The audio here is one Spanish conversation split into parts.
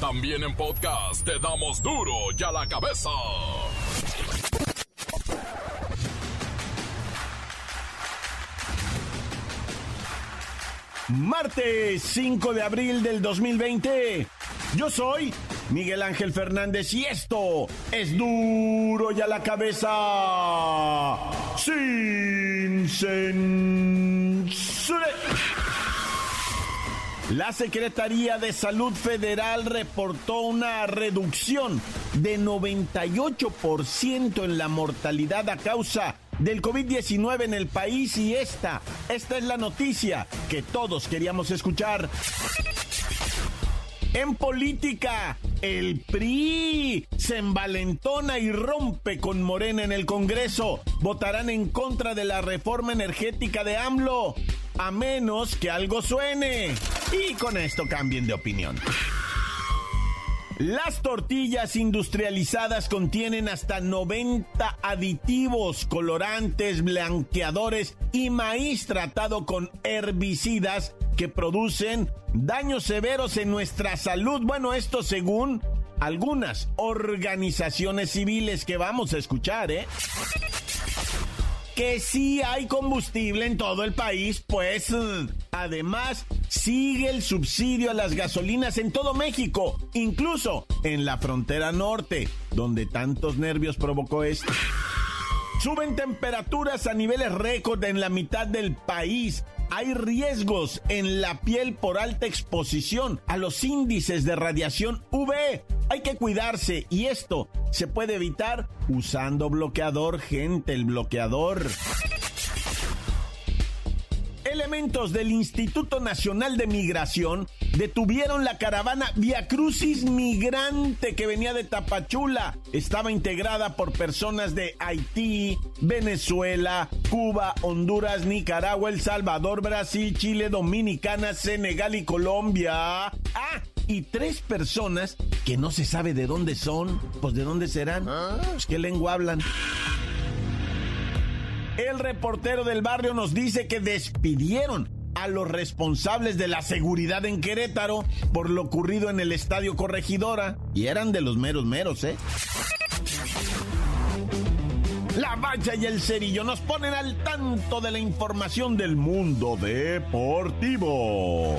También en podcast te damos duro y a la cabeza. Martes 5 de abril del 2020. Yo soy Miguel Ángel Fernández y esto es duro y a la cabeza. Sin censura. La Secretaría de Salud Federal reportó una reducción de 98% en la mortalidad a causa del COVID-19 en el país y esta, esta es la noticia que todos queríamos escuchar. En política, el PRI se envalentona y rompe con Morena en el Congreso. Votarán en contra de la reforma energética de AMLO, a menos que algo suene. Y con esto cambien de opinión. Las tortillas industrializadas contienen hasta 90 aditivos, colorantes, blanqueadores y maíz tratado con herbicidas que producen daños severos en nuestra salud. Bueno, esto según algunas organizaciones civiles que vamos a escuchar, ¿eh? Que sí hay combustible en todo el país, pues además sigue el subsidio a las gasolinas en todo México, incluso en la frontera norte, donde tantos nervios provocó esto. Suben temperaturas a niveles récord en la mitad del país. Hay riesgos en la piel por alta exposición a los índices de radiación UV. Hay que cuidarse y esto se puede evitar usando bloqueador, gente, el bloqueador. Elementos del Instituto Nacional de Migración detuvieron la caravana Via Crucis Migrante que venía de Tapachula. Estaba integrada por personas de Haití, Venezuela, Cuba, Honduras, Nicaragua, El Salvador, Brasil, Chile, Dominicana, Senegal y Colombia. Ah, y tres personas que no se sabe de dónde son. Pues de dónde serán. Pues qué lengua hablan. El reportero del barrio nos dice que despidieron a los responsables de la seguridad en Querétaro por lo ocurrido en el estadio Corregidora. Y eran de los meros meros, ¿eh? La Bacha y el Cerillo nos ponen al tanto de la información del mundo deportivo.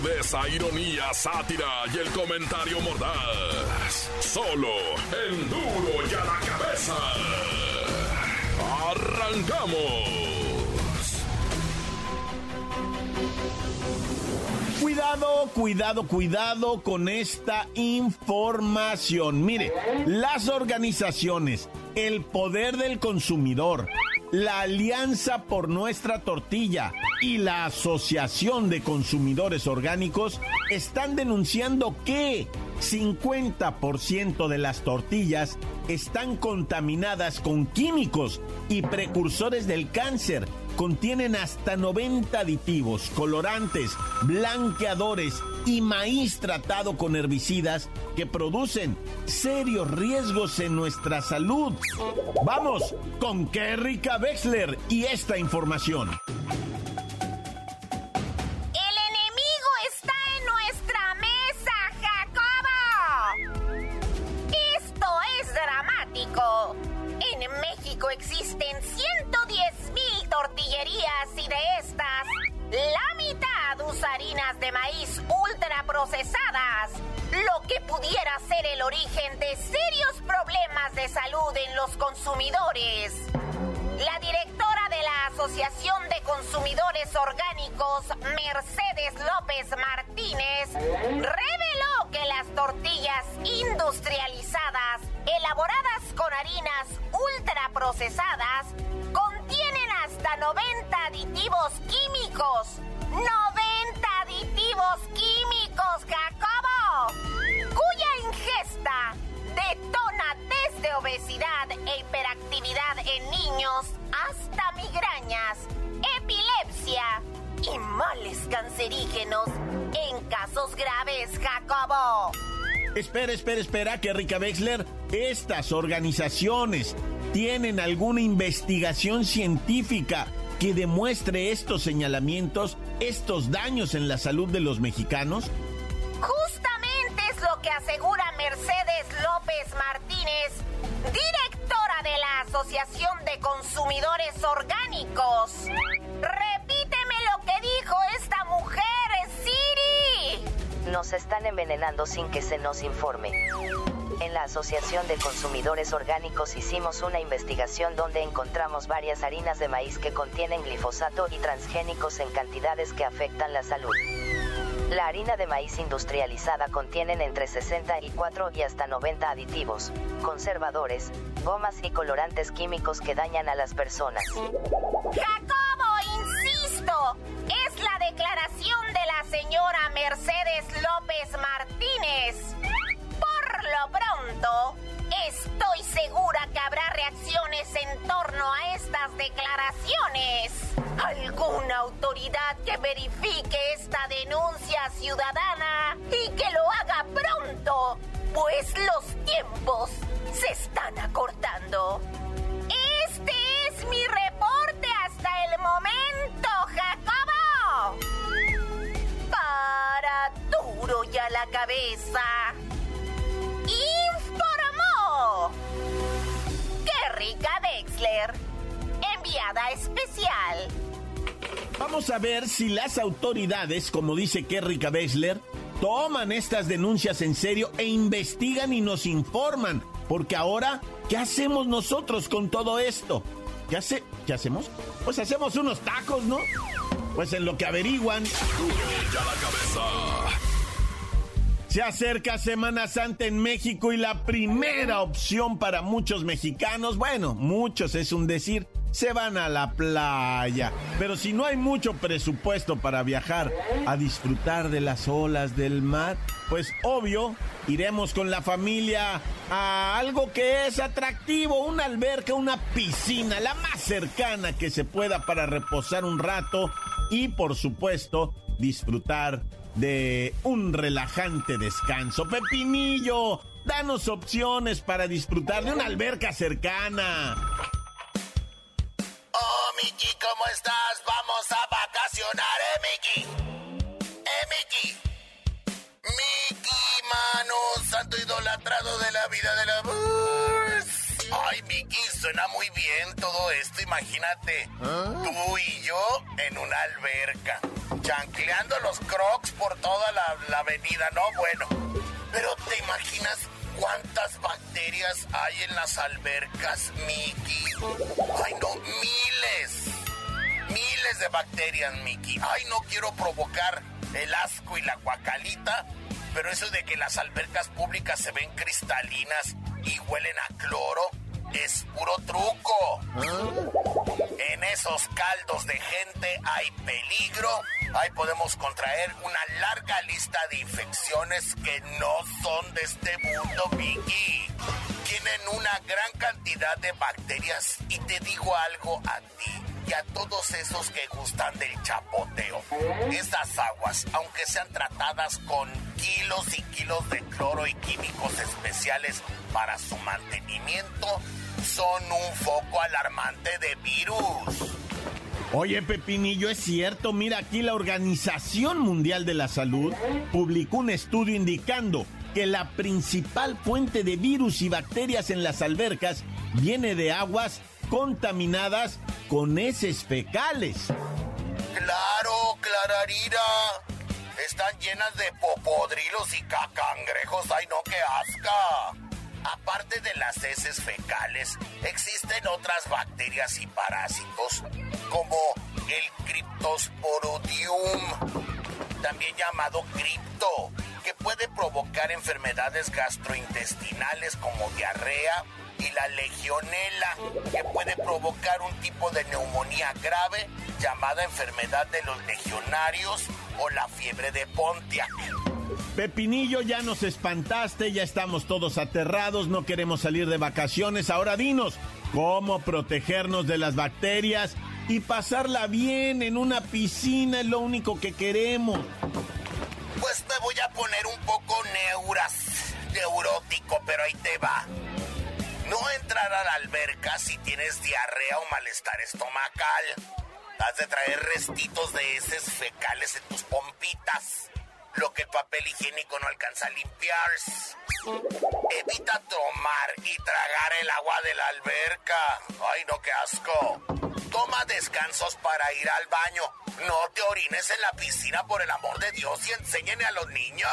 Agudeza, ironía, sátira y el comentario mordaz. Solo en duro y a la cabeza. ¡Arrancamos! Cuidado, cuidado, cuidado con esta información. Mire, las organizaciones, el poder del consumidor, la Alianza por Nuestra Tortilla y la Asociación de Consumidores Orgánicos están denunciando que 50% de las tortillas están contaminadas con químicos y precursores del cáncer. Contienen hasta 90 aditivos, colorantes, blanqueadores y maíz tratado con herbicidas que producen serios riesgos en nuestra salud. Vamos con Kerrika Wexler y esta información. De salud en los consumidores. La directora de la Asociación de Consumidores Orgánicos, Mercedes López Martínez, reveló que las tortillas industrializadas, elaboradas con harinas ultraprocesadas, contienen hasta 90 aditivos químicos. ¡90 aditivos químicos, Jacob! obesidad e hiperactividad en niños, hasta migrañas, epilepsia y males cancerígenos en casos graves, Jacobo. Espera, espera, espera, que Rica Wexler, estas organizaciones tienen alguna investigación científica que demuestre estos señalamientos, estos daños en la salud de los mexicanos? Justamente es lo que asegura Mercedes López Martínez, directora de la Asociación de Consumidores Orgánicos. Repíteme lo que dijo esta mujer, Siri. Nos están envenenando sin que se nos informe. En la Asociación de Consumidores Orgánicos hicimos una investigación donde encontramos varias harinas de maíz que contienen glifosato y transgénicos en cantidades que afectan la salud. La harina de maíz industrializada contienen entre 64 y hasta 90 aditivos, conservadores, gomas y colorantes químicos que dañan a las personas. Jacobo, insisto, es la declaración de la señora Mercedes López Martínez. Por lo pronto, estoy segura que habrá reacciones en torno a estas declaraciones. ¿Alguna autoridad que verifique esta denuncia ciudadana y que lo haga pronto? Pues los tiempos se están acortando. Este es mi reporte hasta el momento, Jacobo. Para duro y a la cabeza. Informó. ¡Qué rica Dexler! Enviada especial. Vamos a ver si las autoridades, como dice Kerrika Bessler, toman estas denuncias en serio e investigan y nos informan. Porque ahora, ¿qué hacemos nosotros con todo esto? ¿Qué, hace, ¿Qué hacemos? Pues hacemos unos tacos, ¿no? Pues en lo que averiguan. Ya la cabeza. Se acerca Semana Santa en México y la primera opción para muchos mexicanos, bueno, muchos es un decir, se van a la playa. Pero si no hay mucho presupuesto para viajar a disfrutar de las olas del mar, pues obvio, iremos con la familia a algo que es atractivo, una alberca, una piscina, la más cercana que se pueda para reposar un rato y por supuesto disfrutar de un relajante descanso. Pepinillo, danos opciones para disfrutar de una alberca cercana. Miki, ¿cómo estás? Vamos a vacacionar, ¿eh, Miki? ¿Eh, Miki? Miki, mano, santo idolatrado de la vida de la bus. Ay, Miki, suena muy bien todo esto, imagínate. Tú y yo en una alberca, chancleando los crocs por toda la, la avenida, ¿no? Bueno, pero ¿te imaginas cuántas bacterias hay en las albercas, Miki? Ay, no, miles. Miles de bacterias, Miki. Ay, no quiero provocar el asco y la guacalita, pero eso de que las albercas públicas se ven cristalinas y huelen a cloro es puro truco. En esos caldos de gente hay peligro. Ahí podemos contraer una larga lista de infecciones que no son de este mundo, Vicky. Tienen una gran cantidad de bacterias y te digo algo a ti y a todos esos que gustan del chapoteo. Estas aguas, aunque sean tratadas con kilos y kilos de cloro y químicos especiales para su mantenimiento, son un foco alarmante de virus. Oye, Pepinillo, es cierto. Mira, aquí la Organización Mundial de la Salud publicó un estudio indicando que la principal fuente de virus y bacterias en las albercas viene de aguas contaminadas con heces fecales. Claro, Clararira. Están llenas de popodrilos y cacangrejos. ¡Ay, no, qué asca! Aparte de las heces fecales, existen otras bacterias y parásitos, como el Cryptosporidium, también llamado cripto, que puede provocar enfermedades gastrointestinales como diarrea, y la legionela, que puede provocar un tipo de neumonía grave llamada enfermedad de los legionarios o la fiebre de Pontiac. Pepinillo, ya nos espantaste, ya estamos todos aterrados, no queremos salir de vacaciones. Ahora dinos, ¿cómo protegernos de las bacterias y pasarla bien en una piscina es lo único que queremos? Pues me voy a poner un poco neuras, neurótico, pero ahí te va. No entrar a la alberca si tienes diarrea o malestar estomacal. Has de traer restitos de heces fecales en tus pompitas lo que el papel higiénico no alcanza a limpiar. Evita tomar y tragar el agua de la alberca. Ay, no, qué asco. Toma descansos para ir al baño. No te orines en la piscina por el amor de Dios y enséñenle a los niños.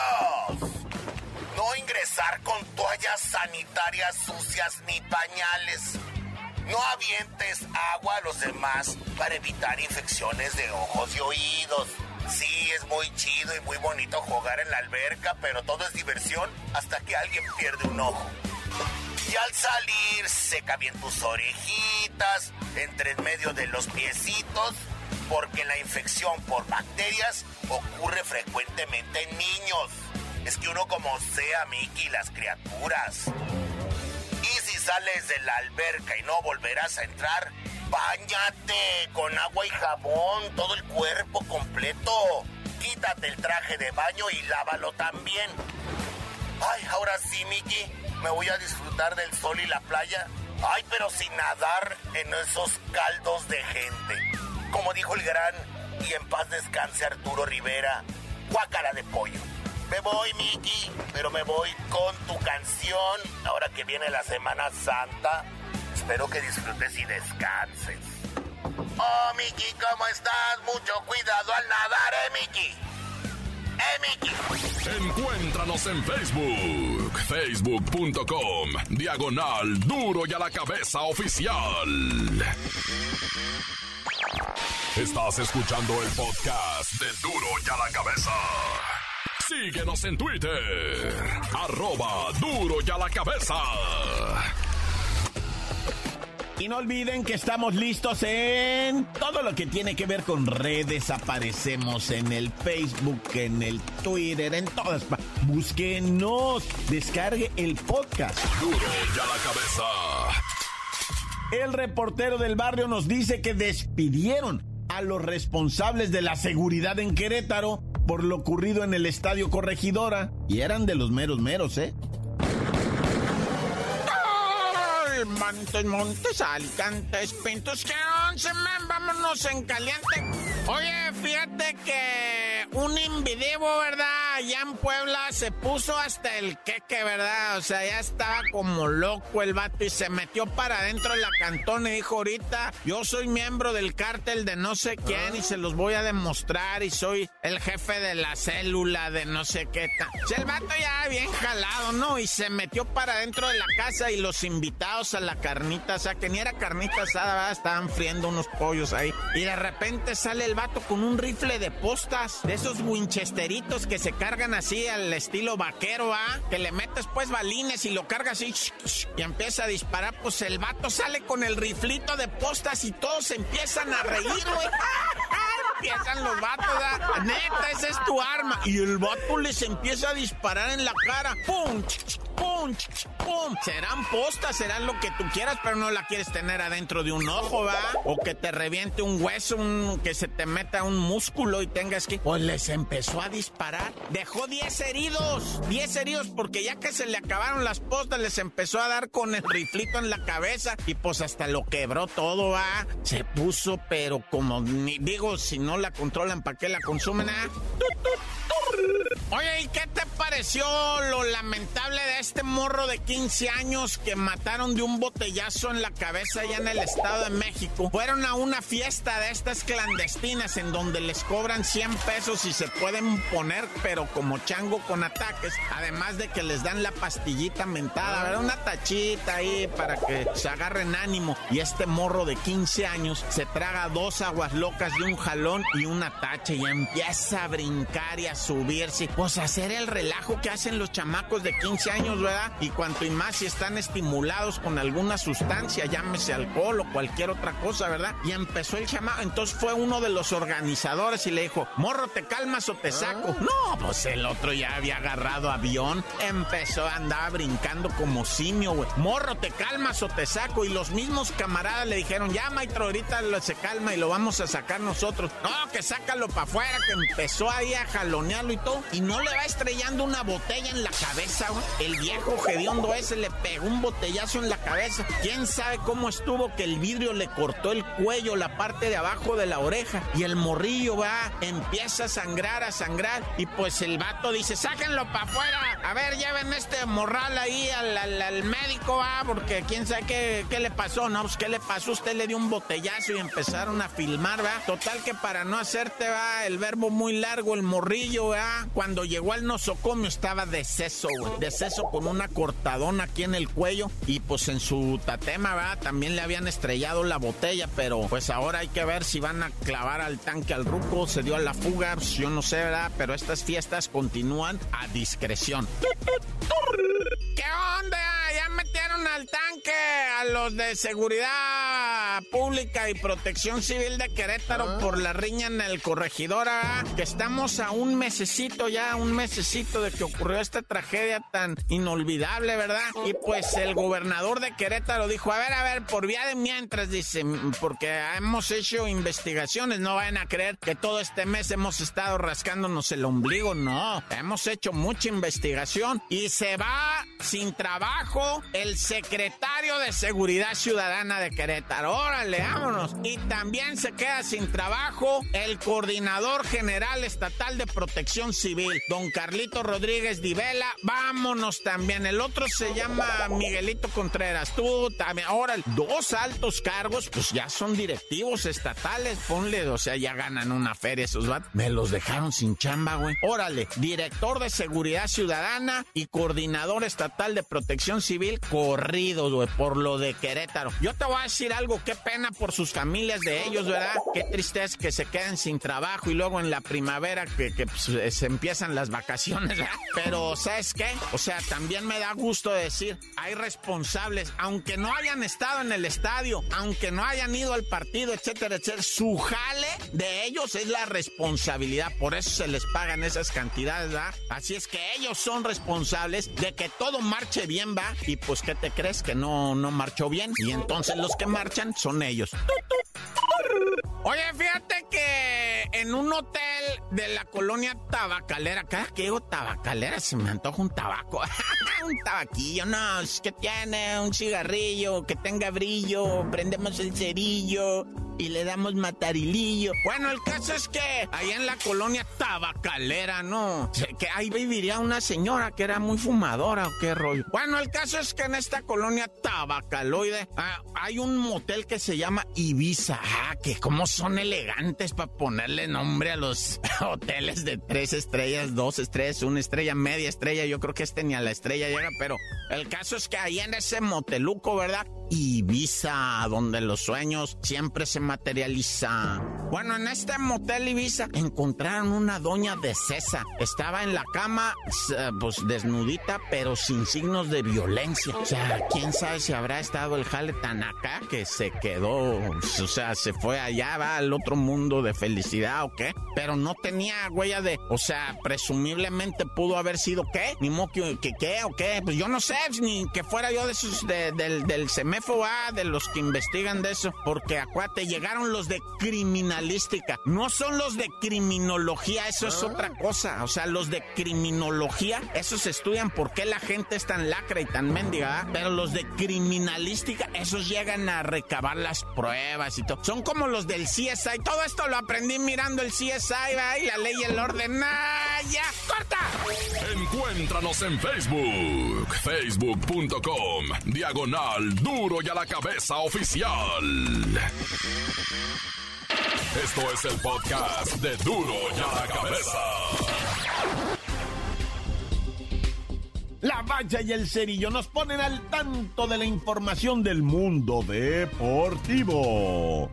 No ingresar con toallas sanitarias sucias ni pañales. No avientes agua a los demás para evitar infecciones de ojos y oídos. Sí, es muy chido y muy bonito jugar en la alberca, pero todo es diversión hasta que alguien pierde un ojo. Y al salir, seca bien tus orejitas, entre en medio de los piecitos, porque la infección por bacterias ocurre frecuentemente en niños. Es que uno como sea, Mickey, las criaturas. Y si sales de la alberca y no volverás a entrar, Báñate con agua y jabón, todo el cuerpo completo. Quítate el traje de baño y lávalo también. Ay, ahora sí, Miki, me voy a disfrutar del sol y la playa. Ay, pero sin nadar en esos caldos de gente. Como dijo el gran y en paz descanse Arturo Rivera, guácara de pollo. Me voy, Miki, pero me voy con tu canción. Ahora que viene la Semana Santa, Espero que disfrutes y descanses. Oh, Miki, ¿cómo estás? Mucho cuidado al nadar, ¿eh, Miki? ¡Eh, Miki! Encuéntranos en Facebook, facebook.com, diagonal duro y a la cabeza oficial. Estás escuchando el podcast de duro y a la cabeza. Síguenos en Twitter, arroba duro y a la cabeza. Y no olviden que estamos listos en todo lo que tiene que ver con redes. Aparecemos en el Facebook, en el Twitter, en todas. Búsquenos, descargue el podcast. Duro ya la cabeza. El reportero del barrio nos dice que despidieron a los responsables de la seguridad en Querétaro por lo ocurrido en el estadio Corregidora. Y eran de los meros meros, ¿eh? Montes, Montes, Alicantes, Pintos, que once, man, vámonos en caliente. Oye, fíjate que un invidebo, ¿verdad? Allá en Puebla se puso hasta el queque, ¿verdad? O sea, ya estaba como loco el vato y se metió para adentro de la cantón y dijo, ahorita yo soy miembro del cártel de no sé quién y se los voy a demostrar y soy el jefe de la célula de no sé qué. O sea, el vato ya bien jalado, ¿no? Y se metió para adentro de la casa y los invitados a la carnita, o sea, que ni era carnita asada, ¿verdad? Estaban friendo unos pollos ahí. Y de repente sale el vato con un rifle de postas, de esos winchesteritos que se cargan así al estilo vaquero, ¿ah? Que le metes pues balines y lo cargas así y empieza a disparar. Pues el vato sale con el riflito de postas y todos empiezan a reír, güey. empiezan los vatos, ¿ah? Neta, esa es tu arma. Y el vato les empieza a disparar en la cara. ¡Pum! ¡Pum! ¡Pum! Serán postas, serán lo que tú quieras, pero no la quieres tener adentro de un ojo, ¿va? O que te reviente un hueso, un, que se te meta un músculo y tengas que... Pues les empezó a disparar. Dejó 10 heridos. 10 heridos porque ya que se le acabaron las postas, les empezó a dar con el riflito en la cabeza y pues hasta lo quebró todo, ¿va? Se puso, pero como digo, si no la controlan, ¿para qué la consumen, ah? Oye, ¿y qué te pareció lo lamentable de este morro de 15 años que mataron de un botellazo en la cabeza allá en el Estado de México? Fueron a una fiesta de estas clandestinas en donde les cobran 100 pesos y se pueden poner, pero como chango con ataques, además de que les dan la pastillita mentada, ¿verdad? Una tachita ahí para que se agarren ánimo. Y este morro de 15 años se traga dos aguas locas de un jalón y una tacha y empieza a brincar y a subirse. Pues hacer el relajo que hacen los chamacos de 15 años, ¿verdad? Y cuanto y más si están estimulados con alguna sustancia, llámese alcohol o cualquier otra cosa, ¿verdad? Y empezó el chamaco, entonces fue uno de los organizadores y le dijo, morro, ¿te calmas o te saco? Ah. No, pues el otro ya había agarrado avión, empezó a andar brincando como simio, güey. Morro, ¿te calmas o te saco? Y los mismos camaradas le dijeron, ya, maestro, ahorita se calma y lo vamos a sacar nosotros. No, que sácalo para afuera, que empezó ahí a jalonearlo y todo. Y no le va estrellando una botella en la cabeza. El viejo hediondo ese le pegó un botellazo en la cabeza. ¿Quién sabe cómo estuvo que el vidrio le cortó el cuello, la parte de abajo de la oreja? Y el morrillo va, empieza a sangrar, a sangrar. Y pues el vato dice, sáquenlo para afuera. A ver, lleven este morral ahí al, médico, va, porque quién sabe qué, qué le pasó. No, pues qué le pasó. Usted le dio un botellazo y empezaron a filmar, va. Total que para no hacerte, va, el verbo muy largo, el morrillo, va. Cuando llegó al nosocomio estaba deceso, güey. Deceso con una cortadona aquí en el cuello. Y pues en su tatema, va, también le habían estrellado la botella, pero pues ahora hay que ver si van a clavar al tanque al ruco. Se dio a la fuga, pues, yo no sé, ¿verdad? Pero estas fiestas continúan a discreción. ¿Qué onda? Ya metieron al tanque a los de seguridad pública y protección civil de Querétaro ah. por la riña en el corregidor, ¿ah? que estamos a un mesecito ya, un mesecito de que ocurrió esta tragedia tan inolvidable, ¿verdad? Y pues el gobernador de Querétaro dijo, a ver, a ver, por vía de mientras, dice, porque hemos hecho investigaciones, no vayan a creer que todo este mes hemos estado rascándonos el ombligo, no, hemos hecho mucha investigación y se va sin trabajo el secretario de Seguridad Ciudadana de Querétaro. Órale, vámonos. Y también se queda sin trabajo el coordinador general estatal de protección civil, don Carlito Rodríguez Divela. Vámonos también. El otro se llama Miguelito Contreras. Tú también. Ahora, dos altos cargos, pues ya son directivos estatales. Ponle, o sea, ya ganan una feria esos vatos. Me los dejaron sin chamba, güey. Órale, director de Seguridad Ciudadana y coordinador estatal de protección civil corridos, güey, por lo de Querétaro. Yo te voy a decir algo, qué pena por sus familias de ellos, ¿verdad? Qué tristeza que se queden sin trabajo y luego en la primavera que, pues, se empiezan las vacaciones, ¿verdad? Pero, ¿sabes qué? O sea, también me da gusto decir, hay responsables, aunque no hayan estado en el estadio, aunque no hayan ido al partido, etcétera, etcétera, su jale de ellos es la responsabilidad, por eso se les pagan esas cantidades, ¿verdad? Así es que ellos son responsables de que todo marche bien, va, y pues, ¿qué te crees? Que no, no marchó bien, y entonces los que marchan son ellos. Oye, fíjate que en un hotel de la colonia tabacalera, cada que digo tabacalera se me antoja un tabaco. un tabaquillo, no, es que tiene un cigarrillo, que tenga brillo, prendemos el cerillo y le damos matarilillo. Bueno, el caso es que ahí en la colonia tabacalera, ¿no? Que ahí viviría una señora que era muy fumadora o qué rollo. Bueno, el caso es que en esta colonia tabacaloide ah, hay un motel que se llama Ibiza. Ah, que como son elegantes para ponerle nombre a los hoteles de tres estrellas, dos estrellas, una estrella, media estrella. Yo creo que este ni a la estrella llega, pero el caso es que ahí en ese moteluco, ¿verdad? Ibiza, donde los sueños siempre se materializan. Bueno, en este motel Ibiza encontraron una doña de César. Estaba en la cama, pues desnudita, pero sin signos de violencia. O sea, quién sabe si habrá estado el jale tan acá que se quedó, o sea, se fue allá, va al otro mundo de felicidad o qué. Pero no tenía huella de, o sea, presumiblemente pudo haber sido qué, ni mo que, qué o qué. Pues yo no sé, ni que fuera yo de esos del, del FOA de los que investigan de eso, porque acuate, llegaron los de criminalística, no son los de criminología, eso es otra cosa, o sea, los de criminología, esos estudian por qué la gente es tan lacra y tan mendiga, pero los de criminalística, esos llegan a recabar las pruebas y todo, son como los del CSI, todo esto lo aprendí mirando el CSI, ¿va? y la ley y el orden, ¡ah, ya! ¡Corta! Encuéntranos en Facebook, facebook.com, diagonal duro y a la cabeza oficial. Esto es el podcast de Duro y a la cabeza. La valla y el cerillo nos ponen al tanto de la información del mundo deportivo.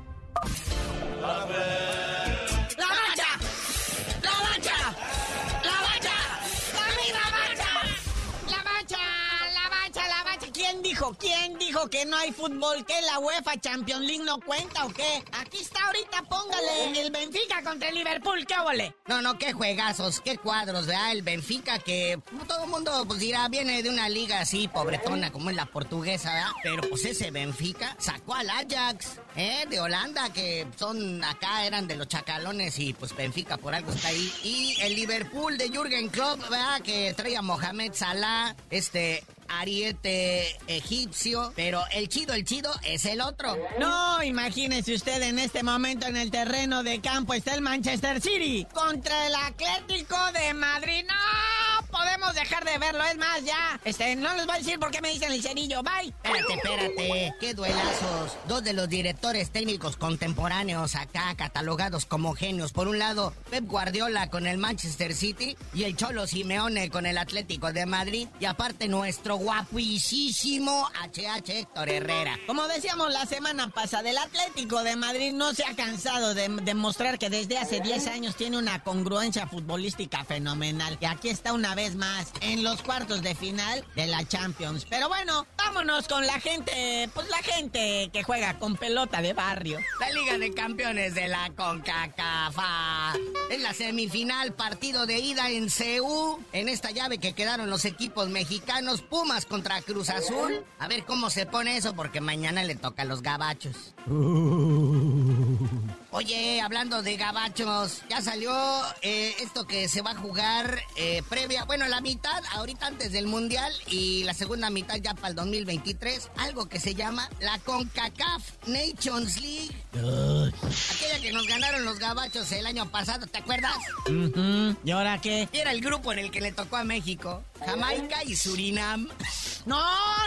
dijo? Dijo que no hay fútbol? ¿Que la UEFA Champions League no cuenta o qué? Aquí está ahorita, póngale el Benfica contra el Liverpool, ¿qué ole? No, no, qué juegazos, qué cuadros, ¿verdad? El Benfica que todo el mundo pues dirá, viene de una liga así pobretona como es la portuguesa, ¿verdad? Pero pues ese Benfica sacó al Ajax, ¿eh? De Holanda, que son acá, eran de los chacalones y pues Benfica por algo está ahí. Y el Liverpool de Jürgen Klopp, ¿verdad? Que trae a Mohamed Salah, este, ariete egipcio, pero el chido, el chido es el otro. No, imagínese usted en este momento en el terreno de campo está el Manchester City contra el Atlético de Madrid. No podemos dejar de verlo, es más, ya. Este, no les voy a decir por qué me dicen el cerillo, bye. Espérate, espérate, qué duelazos. Dos de los directores técnicos contemporáneos acá catalogados como genios. Por un lado, Pep Guardiola con el Manchester City y el Cholo Simeone con el Atlético de Madrid. Y aparte nuestro guapísimo HH Héctor Herrera. Como decíamos la semana pasada, el Atlético de Madrid no se ha cansado de demostrar que desde hace 10 años tiene una congruencia futbolística fenomenal. Y aquí está una vez más en los cuartos de final de la Champions. Pero bueno, vámonos con la gente, pues la gente que juega con pelota de barrio. La Liga de Campeones de la CONCACAFA. En la semifinal, partido de ida en CEU. En esta llave que quedaron los equipos mexicanos, Pumas contra Cruz Azul. A ver cómo se pone eso, porque mañana le toca a los gabachos. Oye, hablando de gabachos, ya salió eh, esto que se va a jugar eh, previa, bueno, la mitad, ahorita antes del Mundial y la segunda mitad ya para el 2023, algo que se llama la CONCACAF Nations League. Aquella que nos ganaron los gabachos el año pasado, ¿te acuerdas? ¿Y ahora qué? Era el grupo en el que le tocó a México, Jamaica y Surinam. No,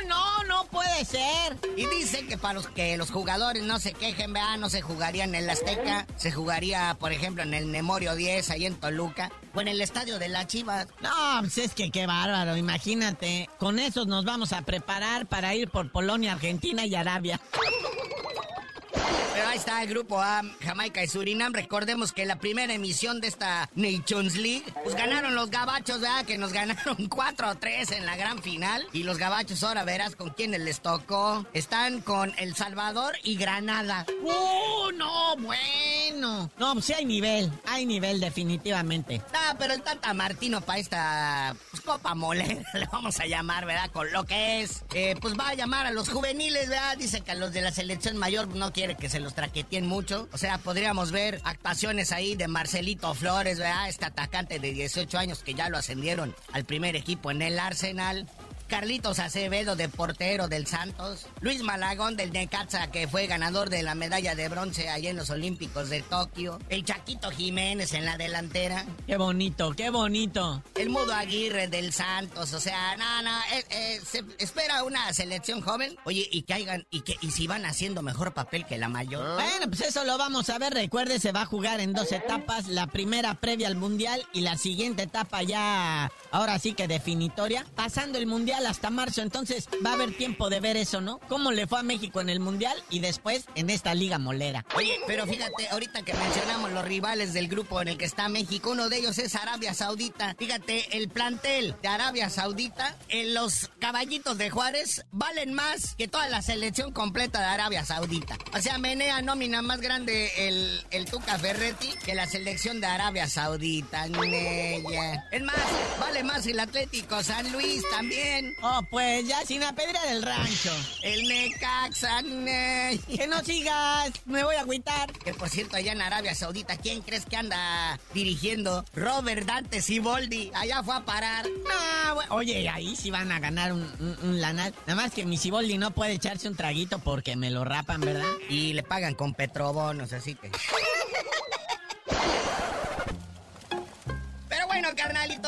no, no puede ser. Y dicen que para los que los jugadores no se quejen, vea, no se jugaría en el Azteca, se jugaría, por ejemplo, en el Memorio 10, ahí en Toluca, o en el estadio de la Chivas. No, pues es que qué bárbaro, imagínate. Con esos nos vamos a preparar para ir por Polonia, Argentina y Arabia. Pero ahí está el grupo A, Jamaica y Surinam. Recordemos que la primera emisión de esta Nations League, pues ganaron los gabachos, ¿verdad? Que nos ganaron 4 o 3 en la gran final. Y los gabachos ahora verás con quiénes les tocó. Están con El Salvador y Granada. ¡Uh, no! Bueno. No, pues sí hay nivel. Hay nivel, definitivamente. Ah, pero el Tata Martino para esta pues, Copa Molera, le vamos a llamar, ¿verdad? Con lo que es. Eh, pues va a llamar a los juveniles, ¿verdad? Dice que a los de la selección mayor no quiere que se los traqueteen mucho. O sea, podríamos ver actuaciones ahí de Marcelito Flores, ¿verdad? Este atacante de 18 años que ya lo ascendieron al primer equipo en el Arsenal. Carlitos Acevedo de portero del Santos, Luis Malagón del Necaxa que fue ganador de la medalla de bronce allá en los Olímpicos de Tokio, el Chaquito Jiménez en la delantera, Qué bonito, qué bonito. el Mudo Aguirre del Santos, o sea, no, no, eh, eh, se espera una selección joven, oye, y que hagan, y que, y si van haciendo mejor papel que la mayor. Bueno, pues eso lo vamos a ver. Recuerde, se va a jugar en dos etapas. La primera previa al Mundial y la siguiente etapa ya, ahora sí que definitoria. Pasando el Mundial hasta marzo, entonces va a haber tiempo de ver eso, ¿no? Cómo le fue a México en el Mundial y después en esta Liga Molera. Oye, pero fíjate, ahorita que mencionamos los rivales del grupo en el que está México, uno de ellos es Arabia Saudita. Fíjate, el plantel de Arabia Saudita, en los caballitos de Juárez, valen más que toda la selección completa de Arabia Saudita. O sea, menea nómina más grande el, el Tuca Ferretti que la selección de Arabia Saudita. Es más, vale más el Atlético San Luis también. Oh, pues ya sin apedrear el rancho. El Necaxa. ne- Que no sigas, me voy a agüitar. Que por cierto, allá en Arabia Saudita, ¿quién crees que anda dirigiendo? Robert Dante Siboldi. Allá fue a parar. Oye, ahí sí van a ganar un, un, un lanal. Nada más que mi Ciboldi no puede echarse un traguito porque me lo rapan, ¿verdad? Y le pagan con petrobonos, así que.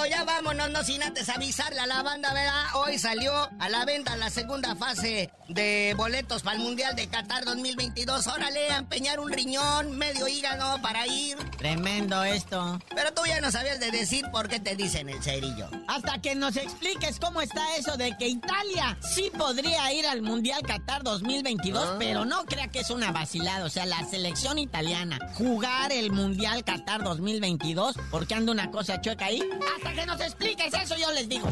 Ya vámonos, no sin antes avisarle a la banda, ¿verdad? Hoy salió a la venta la segunda fase de boletos para el Mundial de Qatar 2022. Órale, a empeñar un riñón, medio hígado para ir. Tremendo esto. Pero tú ya no sabías de decir por qué te dicen el cerillo. Hasta que nos expliques cómo está eso de que Italia sí podría ir al Mundial Qatar 2022, pero no crea que es una vacilada. O sea, la selección italiana jugar el Mundial Qatar 2022, porque anda una cosa chueca ahí. Hasta que nos expliques eso, yo les digo.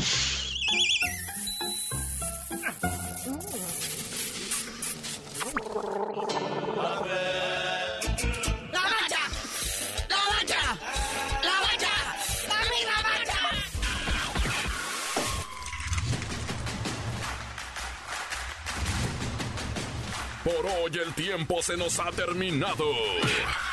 ¡La mancha! ¡La mancha! ¡La mancha! ¡A mí la mancha! Por hoy el tiempo se nos ha terminado.